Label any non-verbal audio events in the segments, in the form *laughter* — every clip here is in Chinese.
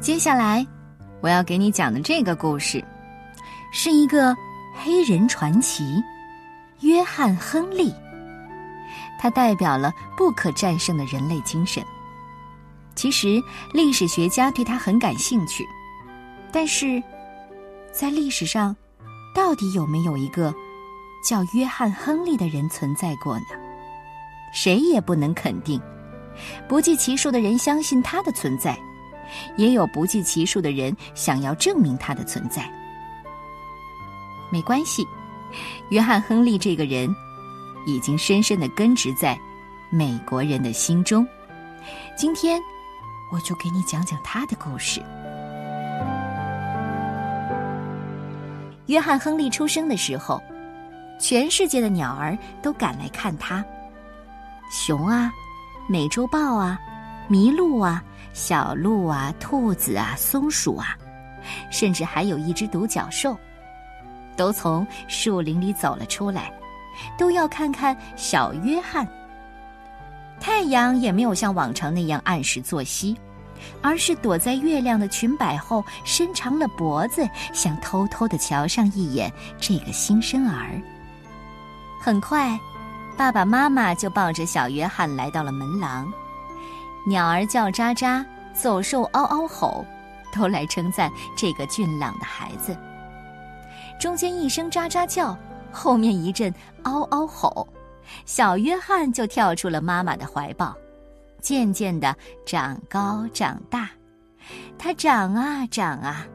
接下来，我要给你讲的这个故事，是一个黑人传奇——约翰·亨利。他代表了不可战胜的人类精神。其实，历史学家对他很感兴趣，但是，在历史上，到底有没有一个叫约翰·亨利的人存在过呢？谁也不能肯定。不计其数的人相信他的存在。也有不计其数的人想要证明它的存在。没关系，约翰·亨利这个人已经深深的根植在美国人的心中。今天，我就给你讲讲他的故事。约翰·亨利出生的时候，全世界的鸟儿都赶来看他，熊啊，美洲豹啊，麋鹿啊。小鹿啊，兔子啊，松鼠啊，甚至还有一只独角兽，都从树林里走了出来，都要看看小约翰。太阳也没有像往常那样按时作息，而是躲在月亮的裙摆后，伸长了脖子，想偷偷的瞧上一眼这个新生儿。很快，爸爸妈妈就抱着小约翰来到了门廊。鸟儿叫喳喳，走兽嗷嗷吼，都来称赞这个俊朗的孩子。中间一声喳喳叫，后面一阵嗷嗷吼，小约翰就跳出了妈妈的怀抱，渐渐的长高长大。他长啊长啊，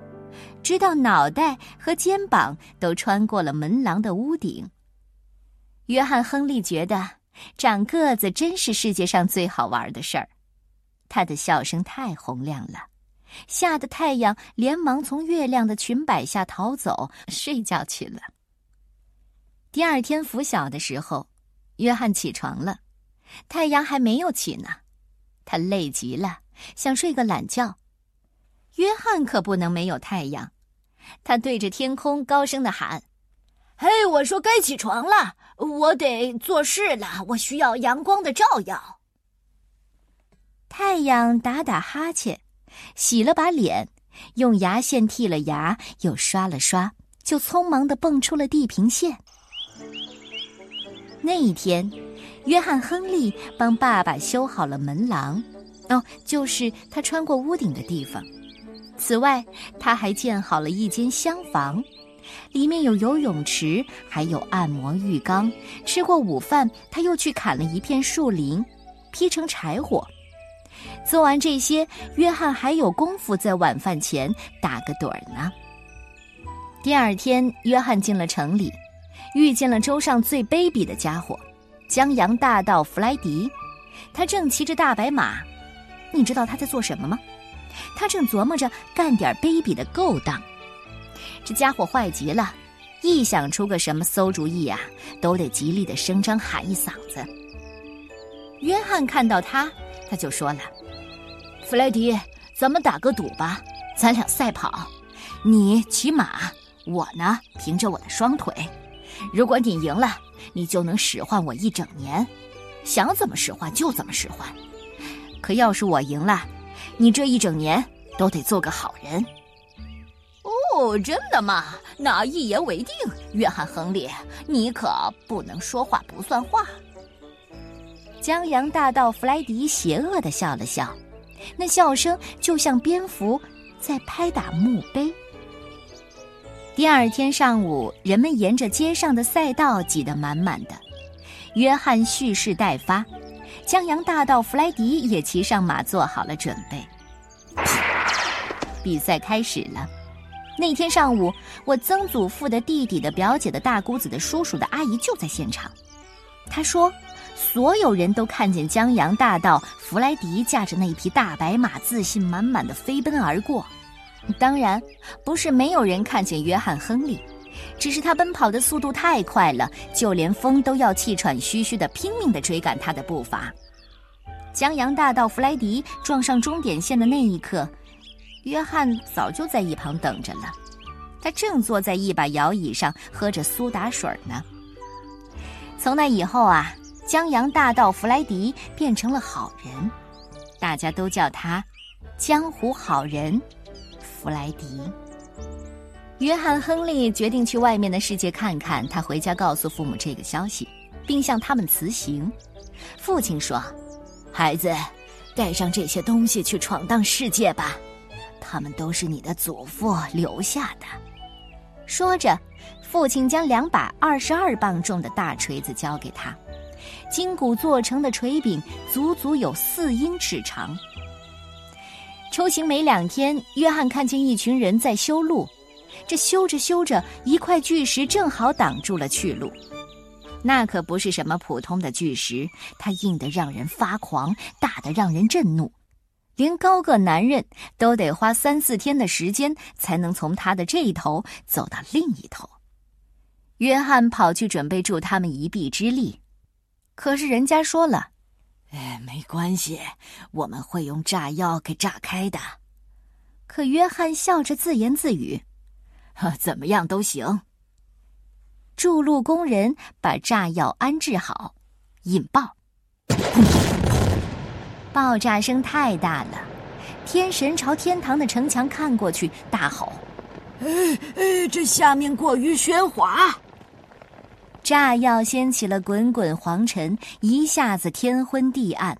直到脑袋和肩膀都穿过了门廊的屋顶。约翰·亨利觉得长个子真是世界上最好玩的事儿。他的笑声太洪亮了，吓得太阳连忙从月亮的裙摆下逃走，睡觉去了。第二天拂晓的时候，约翰起床了，太阳还没有起呢，他累极了，想睡个懒觉。约翰可不能没有太阳，他对着天空高声的喊：“嘿，我说该起床了，我得做事了，我需要阳光的照耀。”太阳打打哈欠，洗了把脸，用牙线剔了牙，又刷了刷，就匆忙的蹦出了地平线。那一天，约翰·亨利帮爸爸修好了门廊，哦，就是他穿过屋顶的地方。此外，他还建好了一间厢房，里面有游泳池，还有按摩浴缸。吃过午饭，他又去砍了一片树林，劈成柴火。做完这些，约翰还有功夫在晚饭前打个盹儿呢。第二天，约翰进了城里，遇见了州上最卑鄙的家伙——江洋大盗弗莱迪。他正骑着大白马，你知道他在做什么吗？他正琢磨着干点卑鄙的勾当。这家伙坏极了，一想出个什么馊主意啊，都得极力的声张喊一嗓子。约翰看到他。他就说了：“弗莱迪，咱们打个赌吧，咱俩赛跑，你骑马，我呢凭着我的双腿。如果你赢了，你就能使唤我一整年，想怎么使唤就怎么使唤。可要是我赢了，你这一整年都得做个好人。”哦，真的吗？那一言为定，约翰·亨利，你可不能说话不算话。江洋大盗弗莱迪邪恶的笑了笑，那笑声就像蝙蝠在拍打墓碑。第二天上午，人们沿着街上的赛道挤得满满的，约翰蓄势待发，江洋大盗弗莱迪也骑上马做好了准备。比赛开始了。那天上午，我曾祖父的弟弟的表姐的大姑子的叔叔的阿姨就在现场，他说。所有人都看见江洋大盗弗莱迪驾着那匹大白马，自信满满的飞奔而过。当然，不是没有人看见约翰·亨利，只是他奔跑的速度太快了，就连风都要气喘吁吁的拼命的追赶他的步伐。江洋大盗弗莱迪撞上终点线的那一刻，约翰早就在一旁等着了，他正坐在一把摇椅上喝着苏打水呢。从那以后啊。江洋大盗弗莱迪变成了好人，大家都叫他“江湖好人弗莱迪。约翰·亨利决定去外面的世界看看。他回家告诉父母这个消息，并向他们辞行。父亲说：“孩子，带上这些东西去闯荡世界吧，他们都是你的祖父留下的。”说着，父亲将两把二十二磅重的大锤子交给他。金骨做成的锤柄足足有四英尺长。出行没两天，约翰看见一群人在修路。这修着修着，一块巨石正好挡住了去路。那可不是什么普通的巨石，它硬得让人发狂，大得让人震怒，连高个男人都得花三四天的时间才能从它的这一头走到另一头。约翰跑去准备助他们一臂之力，可是人家说了：“哎，没关系，我们会用炸药给炸开的。”可约翰笑着自言自语。怎么样都行。筑路工人把炸药安置好，引爆，爆炸声太大了。天神朝天堂的城墙看过去，大吼：“哎哎，这下面过于喧哗！”炸药掀起了滚滚黄尘，一下子天昏地暗。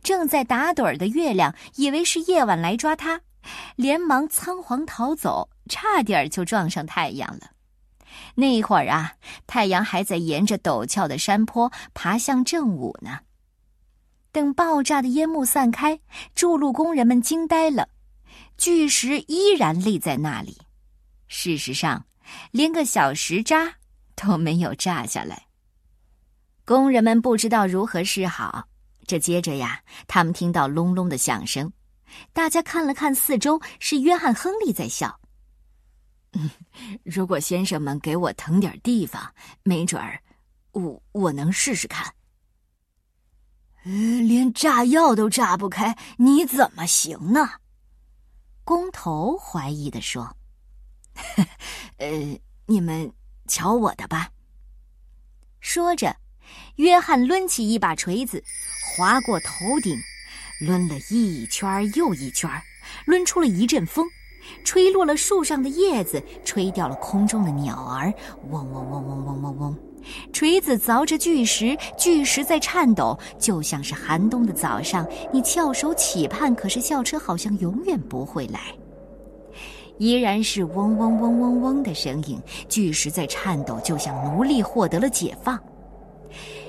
正在打盹儿的月亮以为是夜晚来抓他，连忙仓皇逃走。差点就撞上太阳了。那会儿啊，太阳还在沿着陡峭的山坡爬向正午呢。等爆炸的烟幕散开，筑路工人们惊呆了，巨石依然立在那里。事实上，连个小石渣都没有炸下来。工人们不知道如何是好。这接着呀，他们听到隆隆的响声，大家看了看四周，是约翰·亨利在笑。如果先生们给我腾点地方，没准儿，我我能试试看。呃，连炸药都炸不开，你怎么行呢？工头怀疑的说：“ *laughs* 呃，你们瞧我的吧。”说着，约翰抡起一把锤子，划过头顶，抡了一圈又一圈，抡出了一阵风。吹落了树上的叶子，吹掉了空中的鸟儿，嗡嗡嗡嗡嗡嗡嗡。锤子凿着巨石，巨石在颤抖，就像是寒冬的早上，你翘首企盼，可是校车好像永远不会来。依然是嗡嗡嗡嗡嗡的声音，巨石在颤抖，就像奴隶获得了解放。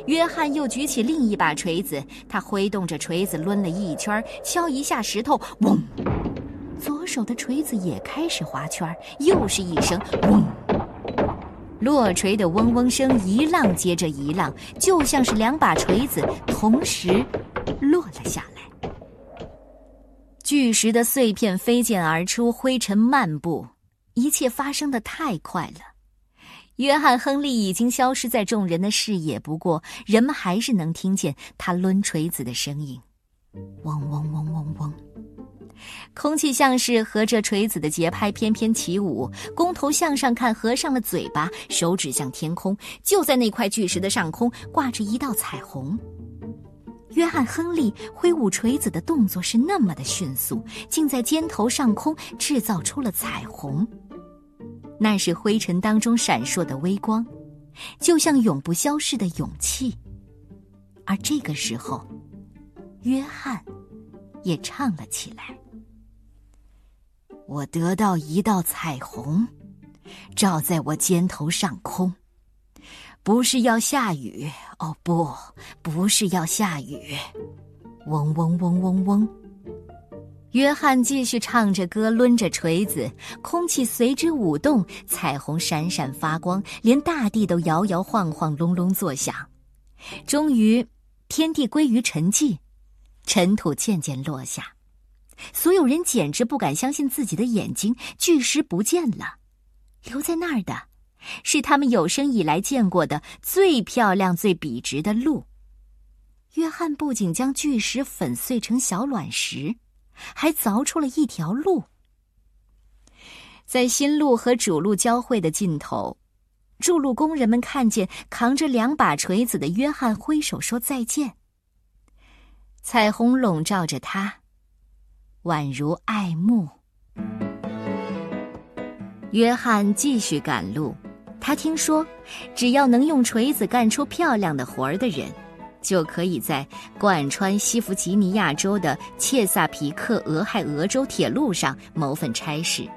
约翰又举起另一把锤子，他挥动着锤子抡了一圈，敲一下石头，嗡。左手的锤子也开始划圈，又是一声“嗡”，落锤的嗡嗡声一浪接着一浪，就像是两把锤子同时落了下来。巨石的碎片飞溅而出，灰尘漫步，一切发生的太快了。约翰·亨利已经消失在众人的视野，不过人们还是能听见他抡锤子的声音，嗡嗡嗡嗡嗡。空气像是和着锤子的节拍翩翩起舞。工头向上看，合上了嘴巴，手指向天空。就在那块巨石的上空，挂着一道彩虹。约翰·亨利挥舞锤子的动作是那么的迅速，竟在肩头上空制造出了彩虹。那是灰尘当中闪烁的微光，就像永不消逝的勇气。而这个时候，约翰也唱了起来。我得到一道彩虹，照在我肩头上空，不是要下雨哦，不，不是要下雨。嗡嗡嗡嗡嗡。约翰继续唱着歌，抡着锤子，空气随之舞动，彩虹闪闪发光，连大地都摇摇晃晃，隆隆作响。终于，天地归于沉寂，尘土渐渐落下。所有人简直不敢相信自己的眼睛，巨石不见了，留在那儿的，是他们有生以来见过的最漂亮、最笔直的路。约翰不仅将巨石粉碎成小卵石，还凿出了一条路。在新路和主路交汇的尽头，筑路工人们看见扛着两把锤子的约翰挥手说再见。彩虹笼罩着他。宛如爱慕。约翰继续赶路，他听说，只要能用锤子干出漂亮的活儿的人，就可以在贯穿西弗吉尼亚州的切萨皮克俄亥俄州铁路上谋份差事。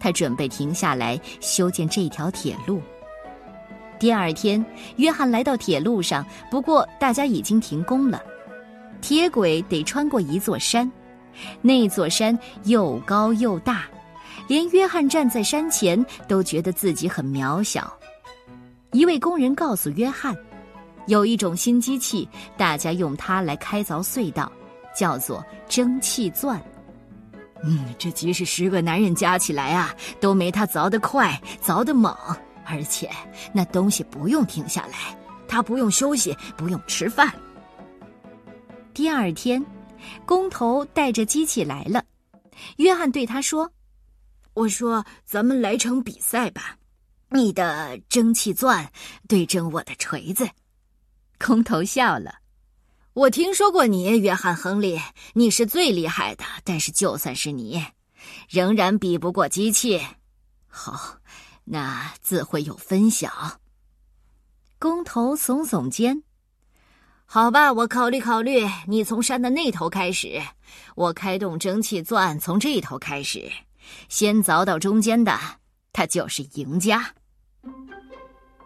他准备停下来修建这条铁路。第二天，约翰来到铁路上，不过大家已经停工了。铁轨得穿过一座山，那座山又高又大。连约翰站在山前都觉得自己很渺小。一位工人告诉约翰，有一种新机器，大家用它来开凿隧道，叫做蒸汽钻。嗯，这即使十个男人加起来啊，都没它凿得快，凿得猛。而且那东西不用停下来，它不用休息，不用吃饭。第二天，工头带着机器来了，约翰对他说。我说：“咱们来场比赛吧，你的蒸汽钻对阵我的锤子。”空头笑了。我听说过你，约翰·亨利，你是最厉害的。但是就算是你，仍然比不过机器。好，那自会有分晓。工头耸耸肩。好吧，我考虑考虑。你从山的那头开始，我开动蒸汽钻从这头开始。先凿到中间的，他就是赢家。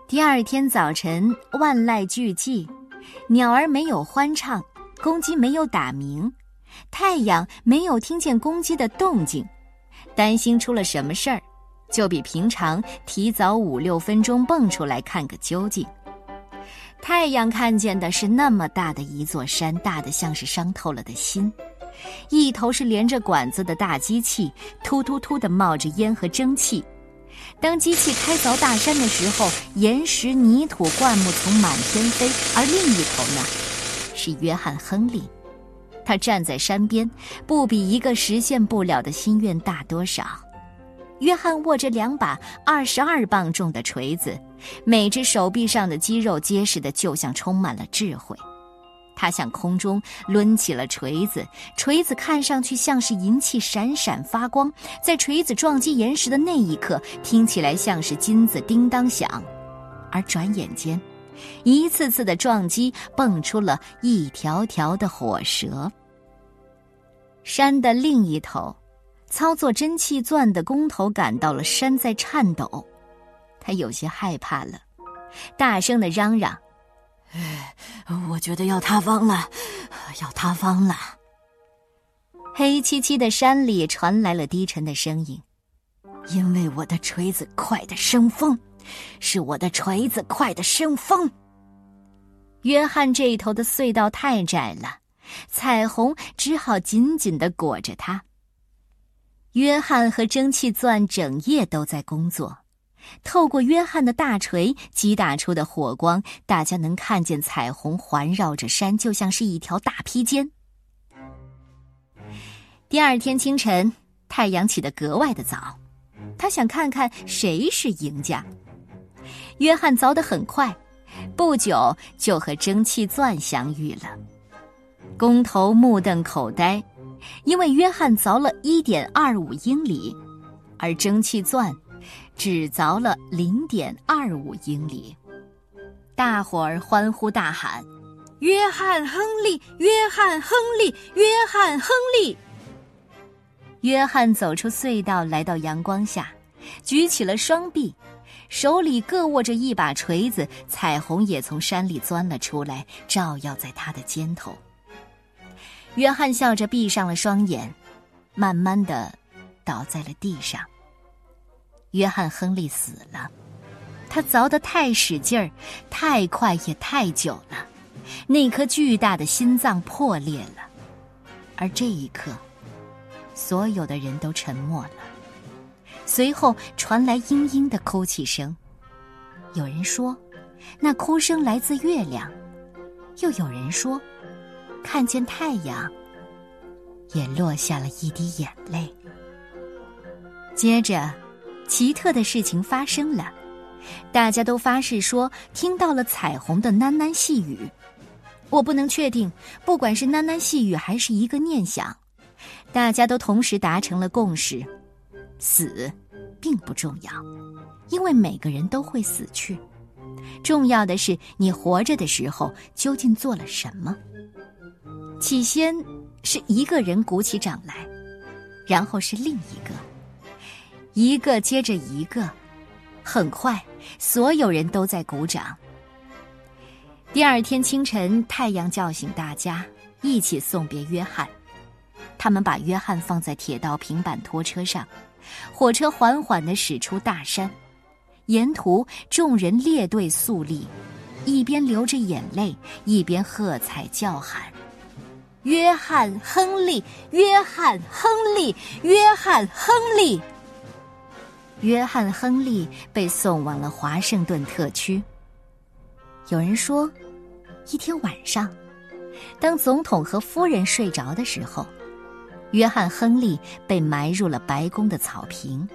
第二天早晨，万籁俱寂，鸟儿没有欢唱，公鸡没有打鸣，太阳没有听见公鸡的动静，担心出了什么事儿，就比平常提早五六分钟蹦出来看个究竟。太阳看见的是那么大的一座山，大的像是伤透了的心。一头是连着管子的大机器，突突突的冒着烟和蒸汽。当机器开凿大山的时候，岩石、泥土、灌木从满天飞。而另一头呢，是约翰·亨利，他站在山边，不比一个实现不了的心愿大多少。约翰握着两把二十二磅重的锤子，每只手臂上的肌肉结实的就像充满了智慧。他向空中抡起了锤子，锤子看上去像是银器，闪闪发光。在锤子撞击岩石的那一刻，听起来像是金子叮当响。而转眼间，一次次的撞击蹦出了一条条的火蛇。山的另一头，操作蒸汽钻的工头感到了山在颤抖，他有些害怕了，大声的嚷嚷。哎，我觉得要塌方了，要塌方了。黑漆漆的山里传来了低沉的声音：“因为我的锤子快的生风，是我的锤子快的生风。”约翰这一头的隧道太窄了，彩虹只好紧紧的裹着他。约翰和蒸汽钻整夜都在工作。透过约翰的大锤击打出的火光，大家能看见彩虹环绕着山，就像是一条大披肩。第二天清晨，太阳起得格外的早，他想看看谁是赢家。约翰凿得很快，不久就和蒸汽钻相遇了。工头目瞪口呆，因为约翰凿了一点二五英里，而蒸汽钻。只凿了零点二五英里，大伙儿欢呼大喊：“约翰·亨利！约翰·亨利！约翰·亨利！”约翰走出隧道，来到阳光下，举起了双臂，手里各握着一把锤子。彩虹也从山里钻了出来，照耀在他的肩头。约翰笑着闭上了双眼，慢慢的倒在了地上。约翰·亨利死了，他凿得太使劲儿，太快也太久了，那颗巨大的心脏破裂了。而这一刻，所有的人都沉默了。随后传来嘤嘤的哭泣声，有人说，那哭声来自月亮；又有人说，看见太阳，也落下了一滴眼泪。接着。奇特的事情发生了，大家都发誓说听到了彩虹的喃喃细语。我不能确定，不管是喃喃细语还是一个念想，大家都同时达成了共识：死并不重要，因为每个人都会死去。重要的是你活着的时候究竟做了什么。起先是一个人鼓起掌来，然后是另一个，一个接着一个，很快所有人都在鼓掌。第二天清晨，太阳叫醒大家，一起送别约翰。他们把约翰放在铁道平板拖车上，火车缓缓地驶出大山。沿途，众人列队肃立，一边流着眼泪，一边喝彩叫喊：“约翰·亨利，约翰·亨利，约翰·亨利！”约翰·亨利被送往了华盛顿特区。有人说，一天晚上，当总统和夫人睡着的时候，约翰·亨利被埋入了白宫的草坪。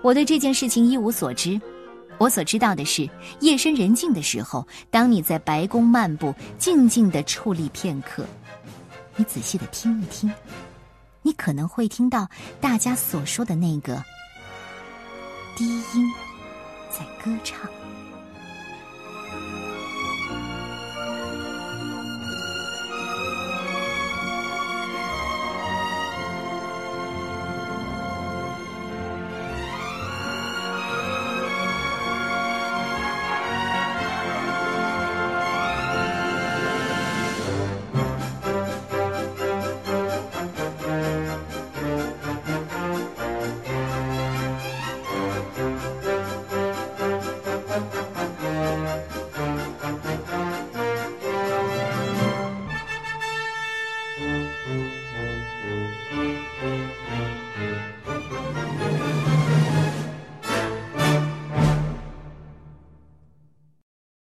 我对这件事情一无所知，我所知道的是，夜深人静的时候，当你在白宫漫步，静静的矗立片刻，你仔细的听一听，你可能会听到大家所说的那个低音在歌唱。